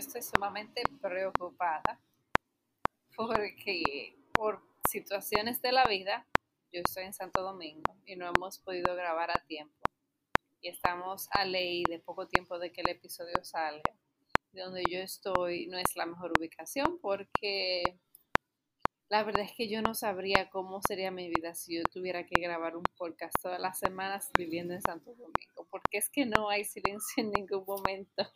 Estoy sumamente preocupada porque por situaciones de la vida, yo estoy en Santo Domingo y no hemos podido grabar a tiempo. Y estamos a ley de poco tiempo de que el episodio salga. donde yo estoy no es la mejor ubicación porque la verdad es que yo no sabría cómo sería mi vida si yo tuviera que grabar un podcast todas las semanas viviendo en Santo Domingo, porque es que no hay silencio en ningún momento.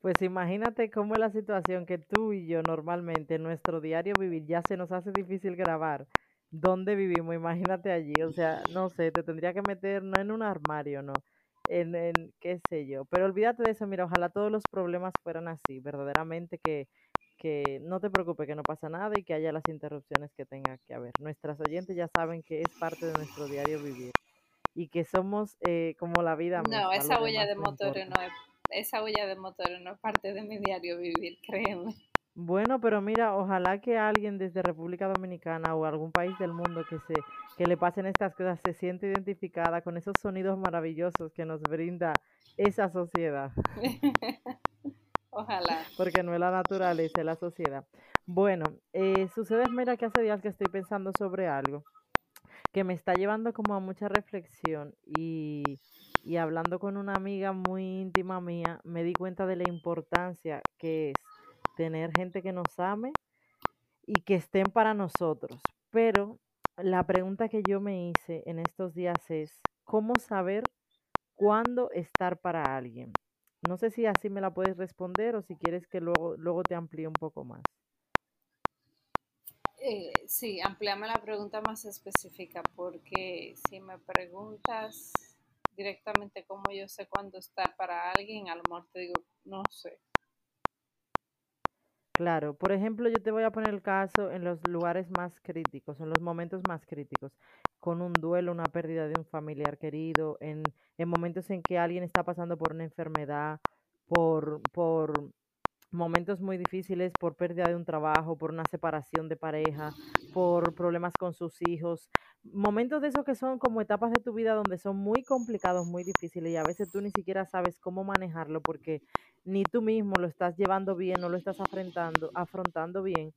Pues imagínate cómo es la situación que tú y yo normalmente en nuestro diario vivir ya se nos hace difícil grabar. ¿Dónde vivimos? Imagínate allí. O sea, no sé, te tendría que meter no en un armario, no. En, en qué sé yo. Pero olvídate de eso, mira, ojalá todos los problemas fueran así, verdaderamente que, que no te preocupes, que no pasa nada y que haya las interrupciones que tenga que haber. Nuestras oyentes ya saben que es parte de nuestro diario vivir y que somos eh, como la vida. No, esa huella de motor no es esa huella de motor no es parte de mi diario vivir, créeme. Bueno, pero mira, ojalá que alguien desde República Dominicana o algún país del mundo que se que le pasen estas cosas se siente identificada con esos sonidos maravillosos que nos brinda esa sociedad. ojalá. Porque no es la naturaleza, es la sociedad. Bueno, eh, sucede, mira, que hace días que estoy pensando sobre algo que me está llevando como a mucha reflexión y y hablando con una amiga muy íntima mía, me di cuenta de la importancia que es tener gente que nos ame y que estén para nosotros. Pero la pregunta que yo me hice en estos días es, ¿cómo saber cuándo estar para alguien? No sé si así me la puedes responder o si quieres que luego, luego te amplíe un poco más. Eh, sí, amplíame la pregunta más específica porque si me preguntas directamente cómo yo sé cuándo estar para alguien, a lo mejor te digo, no sé. Claro, por ejemplo, yo te voy a poner el caso en los lugares más críticos, en los momentos más críticos, con un duelo, una pérdida de un familiar querido, en, en momentos en que alguien está pasando por una enfermedad, por, por momentos muy difíciles por pérdida de un trabajo, por una separación de pareja, por problemas con sus hijos, momentos de esos que son como etapas de tu vida donde son muy complicados, muy difíciles y a veces tú ni siquiera sabes cómo manejarlo porque ni tú mismo lo estás llevando bien, no lo estás afrontando, afrontando bien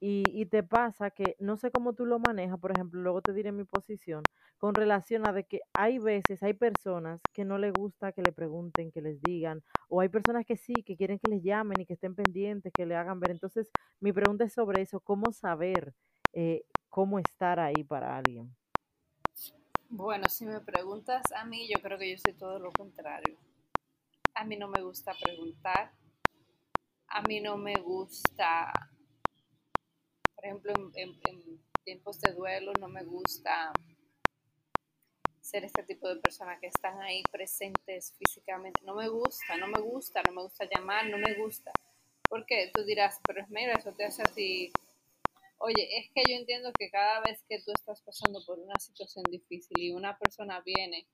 y, y, te pasa que no sé cómo tú lo manejas, por ejemplo, luego te diré mi posición, con relación a de que hay veces, hay personas que no les gusta que le pregunten, que les digan, o hay personas que sí, que quieren que les llamen y que estén pendientes, que le hagan ver. Entonces, mi pregunta es sobre eso, ¿cómo saber eh, cómo estar ahí para alguien? Bueno, si me preguntas a mí, yo creo que yo soy todo lo contrario. A mí no me gusta preguntar, a mí no me gusta por ejemplo, en, tiempos de duelo no me gusta ser este tipo de personas que están ahí presentes físicamente. No me gusta, no me gusta, no me gusta llamar, no me gusta. ¿Por qué? Tú dirás, pero es mira, eso te hace así. Oye, es que yo entiendo que cada vez que tú estás pasando por una situación difícil y una persona viene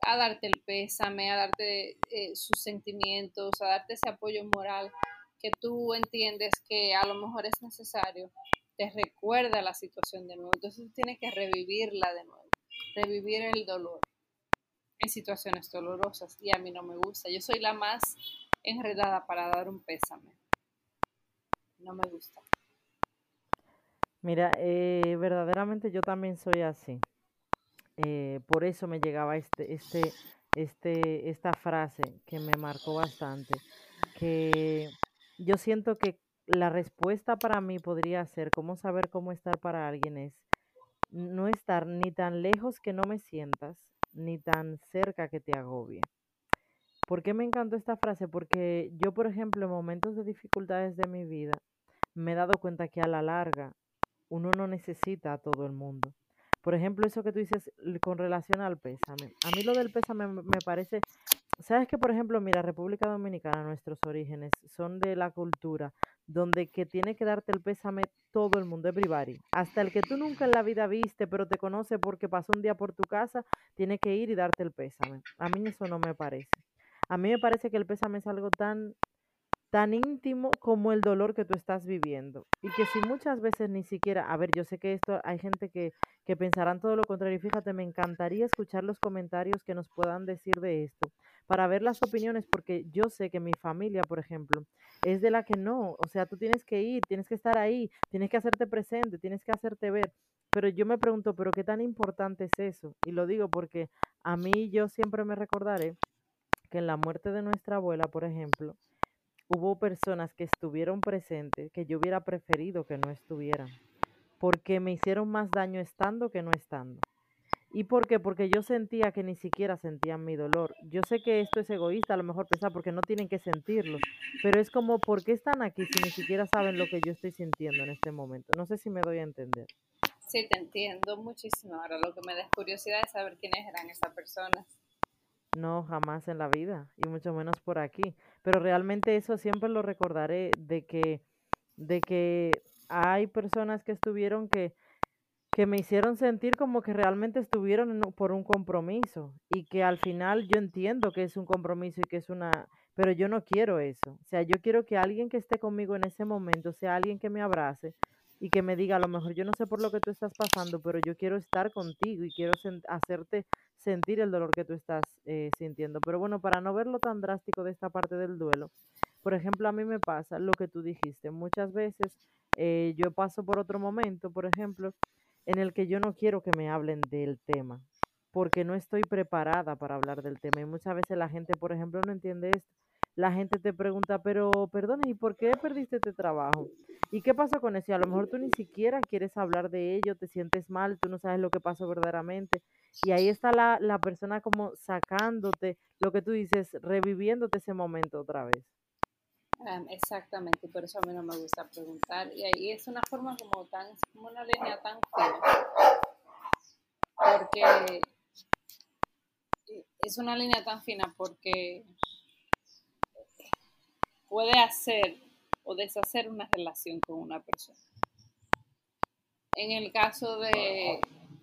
a darte el pésame, a darte eh, sus sentimientos, a darte ese apoyo moral que tú entiendes que a lo mejor es necesario, te recuerda la situación de nuevo. Entonces tienes que revivirla de nuevo, revivir el dolor en situaciones dolorosas y a mí no me gusta. Yo soy la más enredada para dar un pésame. No me gusta. Mira, eh, verdaderamente yo también soy así. Eh, por eso me llegaba este, este, este, esta frase que me marcó bastante, que yo siento que la respuesta para mí podría ser cómo saber cómo estar para alguien es no estar ni tan lejos que no me sientas, ni tan cerca que te agobie. ¿Por qué me encantó esta frase? Porque yo, por ejemplo, en momentos de dificultades de mi vida, me he dado cuenta que a la larga uno no necesita a todo el mundo. Por ejemplo, eso que tú dices con relación al pésame. A mí lo del pésame me parece sabes que, por ejemplo, mira, República Dominicana, nuestros orígenes son de la cultura donde que tiene que darte el pésame todo el mundo, everybody. Hasta el que tú nunca en la vida viste, pero te conoce porque pasó un día por tu casa, tiene que ir y darte el pésame. A mí eso no me parece. A mí me parece que el pésame es algo tan tan íntimo como el dolor que tú estás viviendo. Y que si muchas veces ni siquiera, a ver, yo sé que esto hay gente que, que pensarán todo lo contrario. Y fíjate, me encantaría escuchar los comentarios que nos puedan decir de esto, para ver las opiniones, porque yo sé que mi familia, por ejemplo, es de la que no, o sea, tú tienes que ir, tienes que estar ahí, tienes que hacerte presente, tienes que hacerte ver. Pero yo me pregunto, ¿pero qué tan importante es eso? Y lo digo porque a mí yo siempre me recordaré que en la muerte de nuestra abuela, por ejemplo, hubo personas que estuvieron presentes que yo hubiera preferido que no estuvieran, porque me hicieron más daño estando que no estando. ¿Y por qué? Porque yo sentía que ni siquiera sentían mi dolor. Yo sé que esto es egoísta, a lo mejor pensar, porque no tienen que sentirlo, pero es como, ¿por qué están aquí si ni siquiera saben lo que yo estoy sintiendo en este momento? No sé si me doy a entender. Sí, te entiendo muchísimo. Ahora lo que me da curiosidad es saber quiénes eran esas personas. No, jamás en la vida, y mucho menos por aquí. Pero realmente eso siempre lo recordaré, de que, de que hay personas que estuvieron que, que me hicieron sentir como que realmente estuvieron por un compromiso y que al final yo entiendo que es un compromiso y que es una, pero yo no quiero eso. O sea, yo quiero que alguien que esté conmigo en ese momento sea alguien que me abrace y que me diga, a lo mejor yo no sé por lo que tú estás pasando, pero yo quiero estar contigo y quiero hacerte sentir el dolor que tú estás eh, sintiendo. Pero bueno, para no verlo tan drástico de esta parte del duelo, por ejemplo, a mí me pasa lo que tú dijiste. Muchas veces eh, yo paso por otro momento, por ejemplo, en el que yo no quiero que me hablen del tema, porque no estoy preparada para hablar del tema. Y muchas veces la gente, por ejemplo, no entiende esto la gente te pregunta, pero perdone, ¿y por qué perdiste este trabajo? ¿Y qué pasó con eso? A lo mejor tú ni siquiera quieres hablar de ello, te sientes mal, tú no sabes lo que pasó verdaderamente. Y ahí está la, la persona como sacándote lo que tú dices, reviviéndote ese momento otra vez. Exactamente, por eso a mí no me gusta preguntar. Y ahí es una forma como tan, como una línea tan fina. Porque es una línea tan fina porque puede hacer o deshacer una relación con una persona. En el caso de,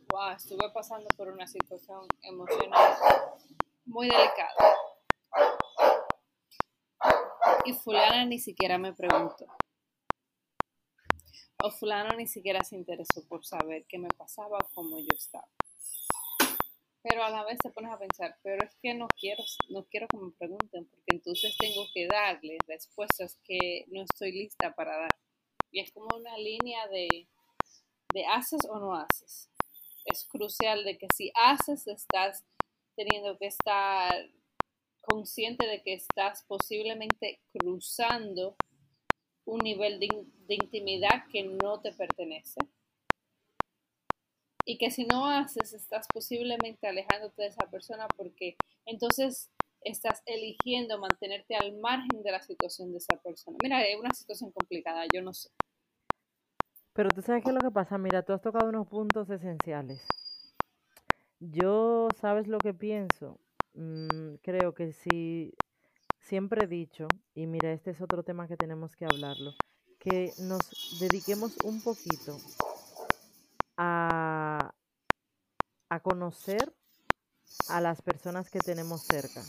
wow, estuve pasando por una situación emocional muy delicada. Y fulana ni siquiera me preguntó. O fulano ni siquiera se interesó por saber qué me pasaba o cómo yo estaba. Pero a la vez te pones a pensar, pero es que no quiero, no quiero que me pregunten, porque entonces tengo que darles respuestas que no estoy lista para dar. Y es como una línea de, de haces o no haces. Es crucial de que si haces, estás teniendo que estar consciente de que estás posiblemente cruzando un nivel de, de intimidad que no te pertenece y que si no haces, estás posiblemente alejándote de esa persona porque entonces estás eligiendo mantenerte al margen de la situación de esa persona. Mira, es una situación complicada, yo no sé. Pero tú sabes qué es lo que pasa, mira, tú has tocado unos puntos esenciales. Yo, ¿sabes lo que pienso? Mm, creo que si siempre he dicho, y mira, este es otro tema que tenemos que hablarlo, que nos dediquemos un poquito a, a conocer a las personas que tenemos cerca.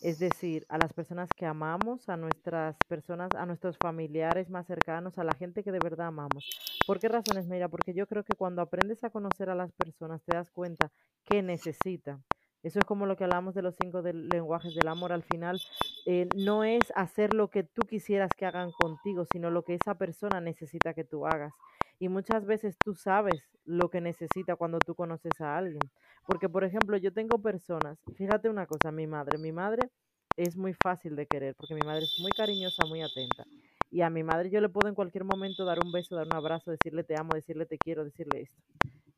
Es decir, a las personas que amamos, a nuestras personas, a nuestros familiares más cercanos, a la gente que de verdad amamos. ¿Por qué razones? Mira, porque yo creo que cuando aprendes a conocer a las personas te das cuenta que necesitan. Eso es como lo que hablamos de los cinco lenguajes del amor. Al final, eh, no es hacer lo que tú quisieras que hagan contigo, sino lo que esa persona necesita que tú hagas. Y muchas veces tú sabes lo que necesita cuando tú conoces a alguien. Porque, por ejemplo, yo tengo personas, fíjate una cosa, mi madre, mi madre es muy fácil de querer, porque mi madre es muy cariñosa, muy atenta. Y a mi madre yo le puedo en cualquier momento dar un beso, dar un abrazo, decirle te amo, decirle te quiero, decirle esto.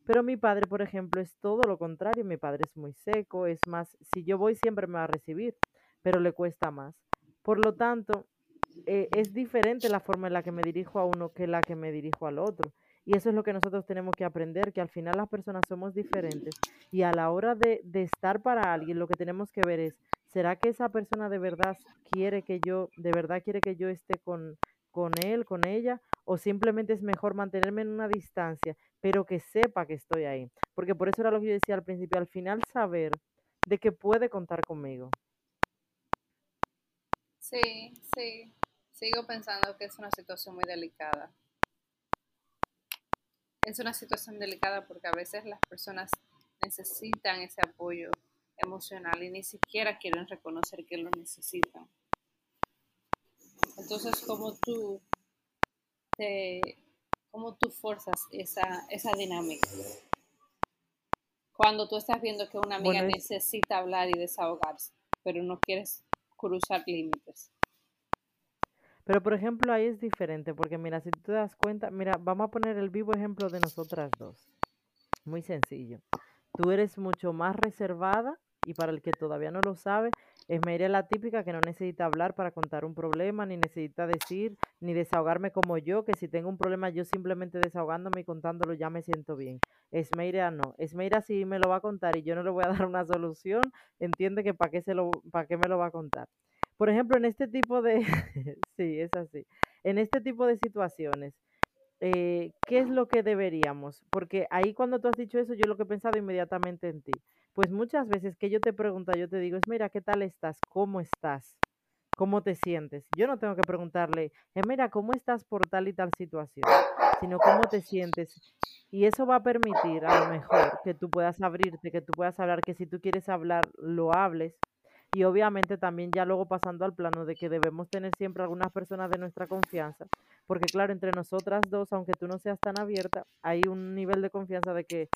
Pero mi padre, por ejemplo, es todo lo contrario. Mi padre es muy seco, es más, si yo voy siempre me va a recibir, pero le cuesta más. Por lo tanto, eh, es diferente la forma en la que me dirijo a uno que la que me dirijo al otro. Y eso es lo que nosotros tenemos que aprender, que al final las personas somos diferentes y a la hora de, de estar para alguien lo que tenemos que ver es ¿Será que esa persona de verdad quiere que yo, de verdad quiere que yo esté con, con él, con ella? ¿O simplemente es mejor mantenerme en una distancia, pero que sepa que estoy ahí? Porque por eso era lo que yo decía al principio, al final saber de que puede contar conmigo. Sí, sí. Sigo pensando que es una situación muy delicada. Es una situación delicada porque a veces las personas necesitan ese apoyo emocional y ni siquiera quieren reconocer que lo necesitan. Entonces, como tú te, cómo tú forzas esa, esa dinámica? Cuando tú estás viendo que una amiga Bueno, es- necesita hablar y desahogarse, pero no quieres cruzar límites. Pero por ejemplo ahí es diferente, porque mira, si tú te das cuenta, mira, vamos a poner el vivo ejemplo de nosotras dos. Muy sencillo. Tú eres mucho más reservada y para el que todavía no lo sabe, Esmeira es la típica que no necesita hablar para contar un problema, ni necesita decir, ni desahogarme como yo, que si tengo un problema yo simplemente desahogándome y contándolo ya me siento bien. Esmeira no. Esmeira si me lo va a contar y yo no le voy a dar una solución, entiende que para qué, se lo, para qué me lo va a contar. Por ejemplo, en este tipo de... sí, es así. En este tipo de situaciones, eh, ¿qué es lo que deberíamos? Porque ahí cuando tú has dicho eso, yo lo que he pensado inmediatamente en ti. Pues muchas veces que yo te pregunto, yo te digo, es mira, ¿qué tal estás? ¿Cómo estás? ¿Cómo te sientes? Yo no tengo que preguntarle, eh, mira, ¿cómo estás por tal y tal situación? Sino cómo te sientes. Y eso va a permitir a lo mejor que tú puedas abrirte, que tú puedas hablar, que si tú quieres hablar, lo hables. Y obviamente también ya luego pasando al plano de que debemos tener siempre algunas personas de nuestra confianza, porque claro, entre nosotras dos, aunque tú no seas tan abierta, hay un nivel de confianza de que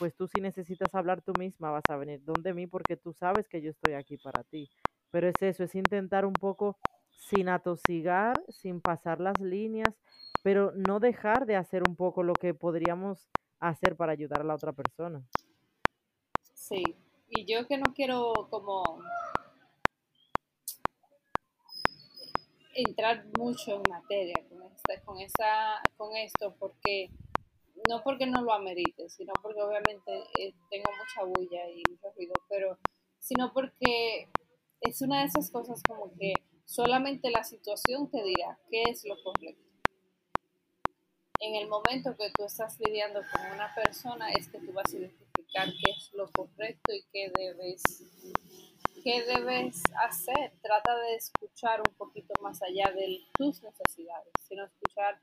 pues tú si necesitas hablar tú misma vas a venir donde mí porque tú sabes que yo estoy aquí para ti. Pero es eso, es intentar un poco sin atosigar, sin pasar las líneas, pero no dejar de hacer un poco lo que podríamos hacer para ayudar a la otra persona. Sí. Y yo que no quiero como entrar mucho en materia con, esta, con, esa, con esto, porque no porque no lo amerite, sino porque obviamente eh, tengo mucha bulla y mucho ruido, pero sino porque es una de esas cosas como que solamente la situación te dirá qué es lo correcto. En el momento que tú estás lidiando con una persona es que tú vas a identificar qué es lo correcto y qué debes ¿qué debes hacer? Trata de escuchar un poquito más allá de tus necesidades, sino escuchar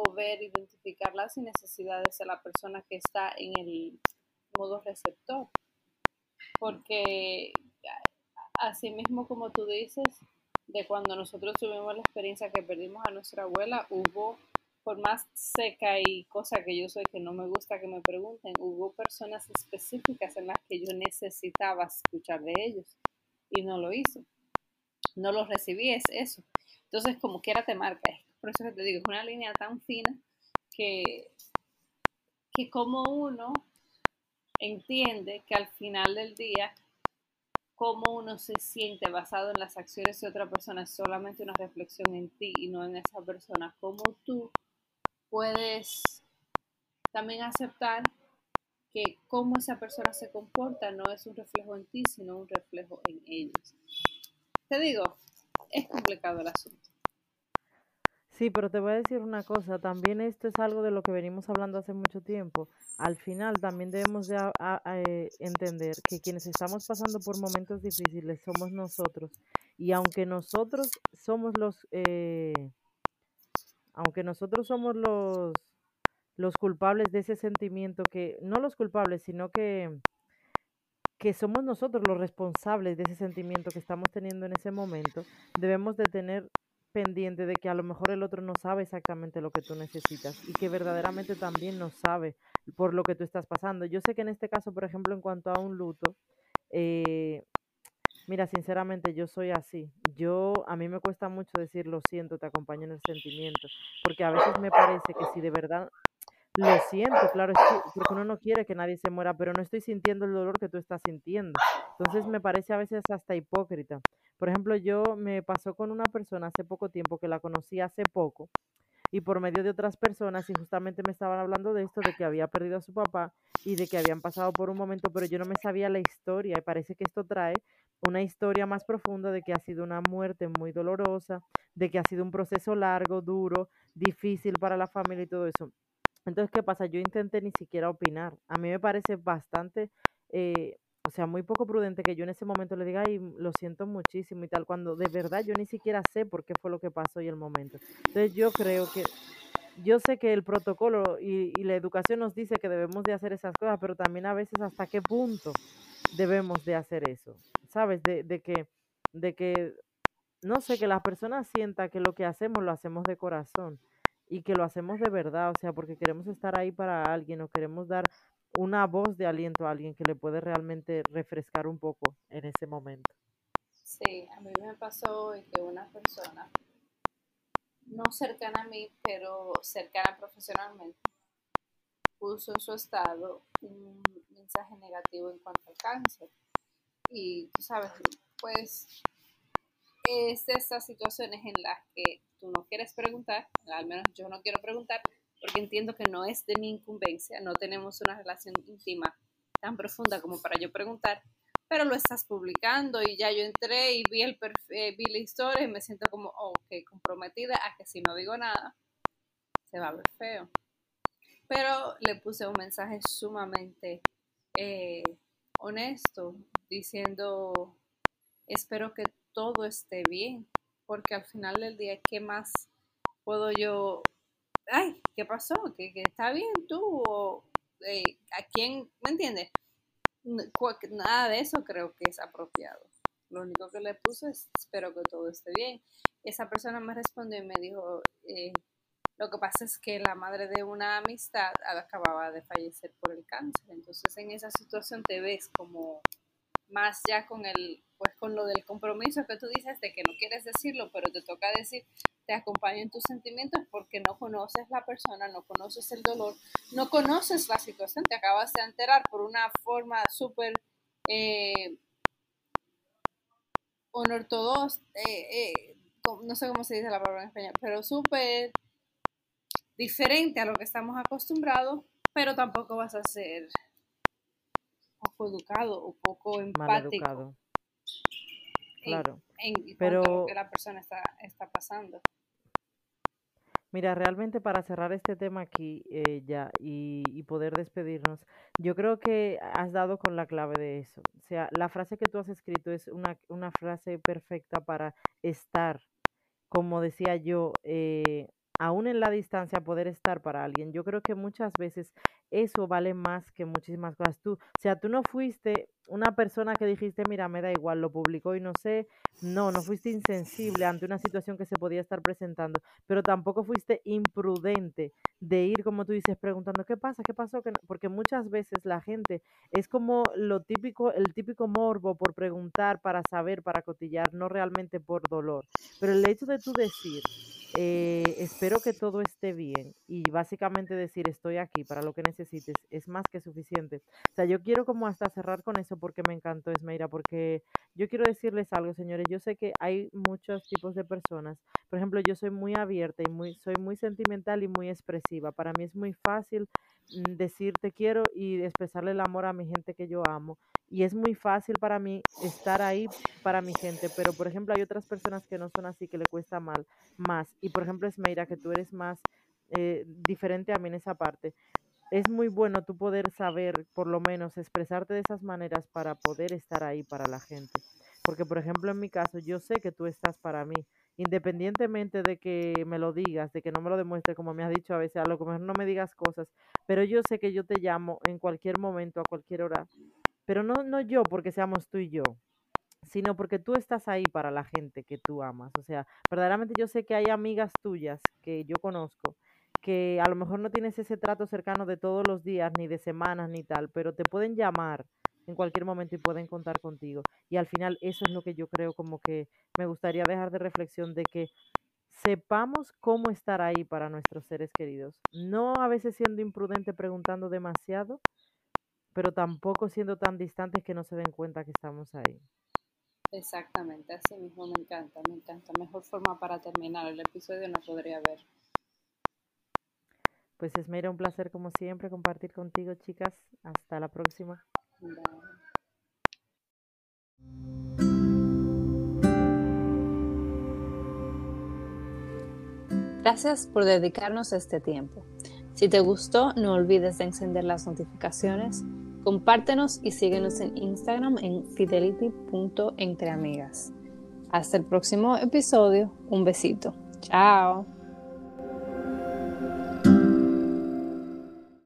o ver, identificar las necesidades de la persona que está en el modo receptor. Porque así mismo como tú dices, de cuando nosotros tuvimos la experiencia que perdimos a nuestra abuela, hubo, por más seca y cosa que yo soy que no me gusta que me pregunten, hubo personas específicas en las que yo necesitaba escuchar de ellos y no lo hizo. No lo recibí, es eso. Entonces, como quiera te marca. Por eso que te digo, es una línea tan fina que, que como uno entiende que al final del día, cómo uno se siente basado en las acciones de otra persona es solamente una reflexión en ti y no en esa persona. Cómo tú puedes también aceptar que cómo esa persona se comporta no es un reflejo en ti, sino un reflejo en ellos. Te digo, es complicado el asunto. Sí, pero te voy a decir una cosa, también esto es algo de lo que venimos hablando hace mucho tiempo. Al final también debemos de a- eh, entender que quienes estamos pasando por momentos difíciles somos nosotros. Y aunque nosotros somos los, eh, aunque nosotros somos los, los culpables de ese sentimiento que, no los culpables, sino que, que somos nosotros los responsables de ese sentimiento que estamos teniendo en ese momento, debemos de tener pendiente de que a lo mejor el otro no sabe exactamente lo que tú necesitas y que verdaderamente también no sabe por lo que tú estás pasando. Yo sé que en este caso, por ejemplo, en cuanto a un luto, eh, mira, sinceramente yo soy así. Yo, a mí me cuesta mucho decir lo siento, te acompaño en el sentimiento, porque a veces me parece que si de verdad lo siento, claro, es que- porque uno no quiere que nadie se muera, pero no estoy sintiendo el dolor que tú estás sintiendo. Entonces me parece a veces hasta hipócrita. Por ejemplo, yo me pasó con una persona hace poco tiempo que la conocí hace poco y por medio de otras personas y justamente me estaban hablando de esto, de que había perdido a su papá y de que habían pasado por un momento, pero yo no me sabía la historia y parece que esto trae una historia más profunda de que ha sido una muerte muy dolorosa, de que ha sido un proceso largo, duro, difícil para la familia y todo eso. Entonces, ¿qué pasa? Yo intenté ni siquiera opinar. A mí me parece bastante, eh, o sea, muy poco prudente que yo en ese momento le diga, ay, lo siento muchísimo y tal, cuando de verdad yo ni siquiera sé por qué fue lo que pasó y el momento. Entonces, yo creo que yo sé que el protocolo y, y, la educación nos dice que debemos de hacer esas cosas, pero también a veces hasta qué punto debemos de hacer eso, ¿sabes? De, de que, de que, no sé, que las personas sientan que lo que hacemos lo hacemos de corazón y que lo hacemos de verdad, o sea, porque queremos estar ahí para alguien o queremos dar una voz de aliento a alguien que le puede realmente refrescar un poco en ese momento. Sí, a mí me pasó que una persona no cercana a mí, pero cercana profesionalmente, puso en su estado un mensaje negativo en cuanto al cáncer. Y tú sabes, pues es de estas situaciones en las que tú no quieres preguntar, al menos yo no quiero preguntar, entiendo que no es de mi incumbencia, no tenemos una relación íntima tan profunda como para yo preguntar, pero lo estás publicando y ya yo entré y vi, el eh, vi la historia y me siento como, ok, comprometida a que si no digo nada, se va a ver feo. Pero le puse un mensaje sumamente eh, honesto, diciendo, espero que todo esté bien, porque al final del día, ¿qué más puedo yo? Ay, ¿qué pasó? ¿Que, está bien tú? O, eh, ¿A quién? ¿Me entiendes? nada de eso creo que es apropiado. Lo único que le puse es espero que todo esté bien. Esa persona me respondió y me dijo, eh, lo que pasa es que la madre de una amistad acababa de fallecer por el cáncer. Entonces en esa situación te ves como más ya con el, pues con lo del compromiso que tú dices de que no quieres decirlo, pero te toca decir, te acompaño en tus sentimientos porque no conoces la persona, no conoces el dolor, no conoces la situación, te acabas de enterar por una forma súper eh, eh, eh, no sé cómo se dice la palabra en español, pero súper diferente a lo que estamos acostumbrados, pero tampoco vas a ser poco educado o poco empático. Claro. En, pero lo que la persona está, está pasando. Mira, realmente para cerrar este tema aquí eh, ya y, y, poder despedirnos, yo creo que has dado con la clave de eso. O sea, la frase que tú has escrito es una, una frase perfecta para estar, como decía yo, eh, aún en la distancia, poder estar para alguien. Yo creo que muchas veces eso vale más que muchísimas cosas. Tú, o sea, tú no fuiste una persona que dijiste, mira, me da igual, lo publicó y no sé, no, no fuiste insensible ante una situación que se podía estar presentando, pero tampoco fuiste imprudente de ir, como tú dices, preguntando, ¿qué pasa? ¿Qué pasó? Porque muchas veces la gente es como lo típico, el típico morbo por preguntar, para saber, para cotillar, no realmente por dolor. Pero el hecho de tú decir, eh, espero que todo esté bien y básicamente decir estoy aquí para lo que es más que suficiente. O sea, yo quiero como hasta cerrar con eso porque me encantó Esmeira, porque yo quiero decirles algo, señores, yo sé que hay muchos tipos de personas. Por ejemplo, yo soy muy abierta y muy soy muy sentimental y muy expresiva. Para mí es muy fácil mm, decir te quiero y expresarle el amor a mi gente que yo amo y es muy fácil para mí estar ahí para mi gente, pero por ejemplo hay otras personas que no son así, que le cuesta mal, más. Y por ejemplo, Esmeira, que tú eres más eh, diferente a mí en esa parte. Es muy bueno tú poder saber, por lo menos, expresarte de esas maneras para poder estar ahí para la gente. Porque, por ejemplo, en mi caso, yo sé que tú estás para mí, independientemente de que me lo digas, de que no me lo demuestres, como me has dicho a veces, a lo mejor no me digas cosas, pero yo sé que yo te llamo en cualquier momento, a cualquier hora, pero no, no yo porque seamos tú y yo, sino porque tú estás ahí para la gente que tú amas. O sea, verdaderamente yo sé que hay amigas tuyas que yo conozco que a lo mejor no tienes ese trato cercano de todos los días, ni de semanas, ni tal, pero te pueden llamar en cualquier momento y pueden contar contigo. Y al final eso es lo que yo creo como que me gustaría dejar de reflexión de que sepamos cómo estar ahí para nuestros seres queridos. No a veces siendo imprudente preguntando demasiado, pero tampoco siendo tan distantes que no se den cuenta que estamos ahí. Exactamente, así mismo me encanta, me encanta. Mejor forma para terminar el episodio no podría haber. Pues es mero un placer como siempre compartir contigo, chicas. Hasta la próxima. Gracias por dedicarnos este tiempo. Si te gustó, no olvides de encender las notificaciones, compártenos y síguenos en Instagram en fidelity.entreamigas. Hasta el próximo episodio, un besito. Chao.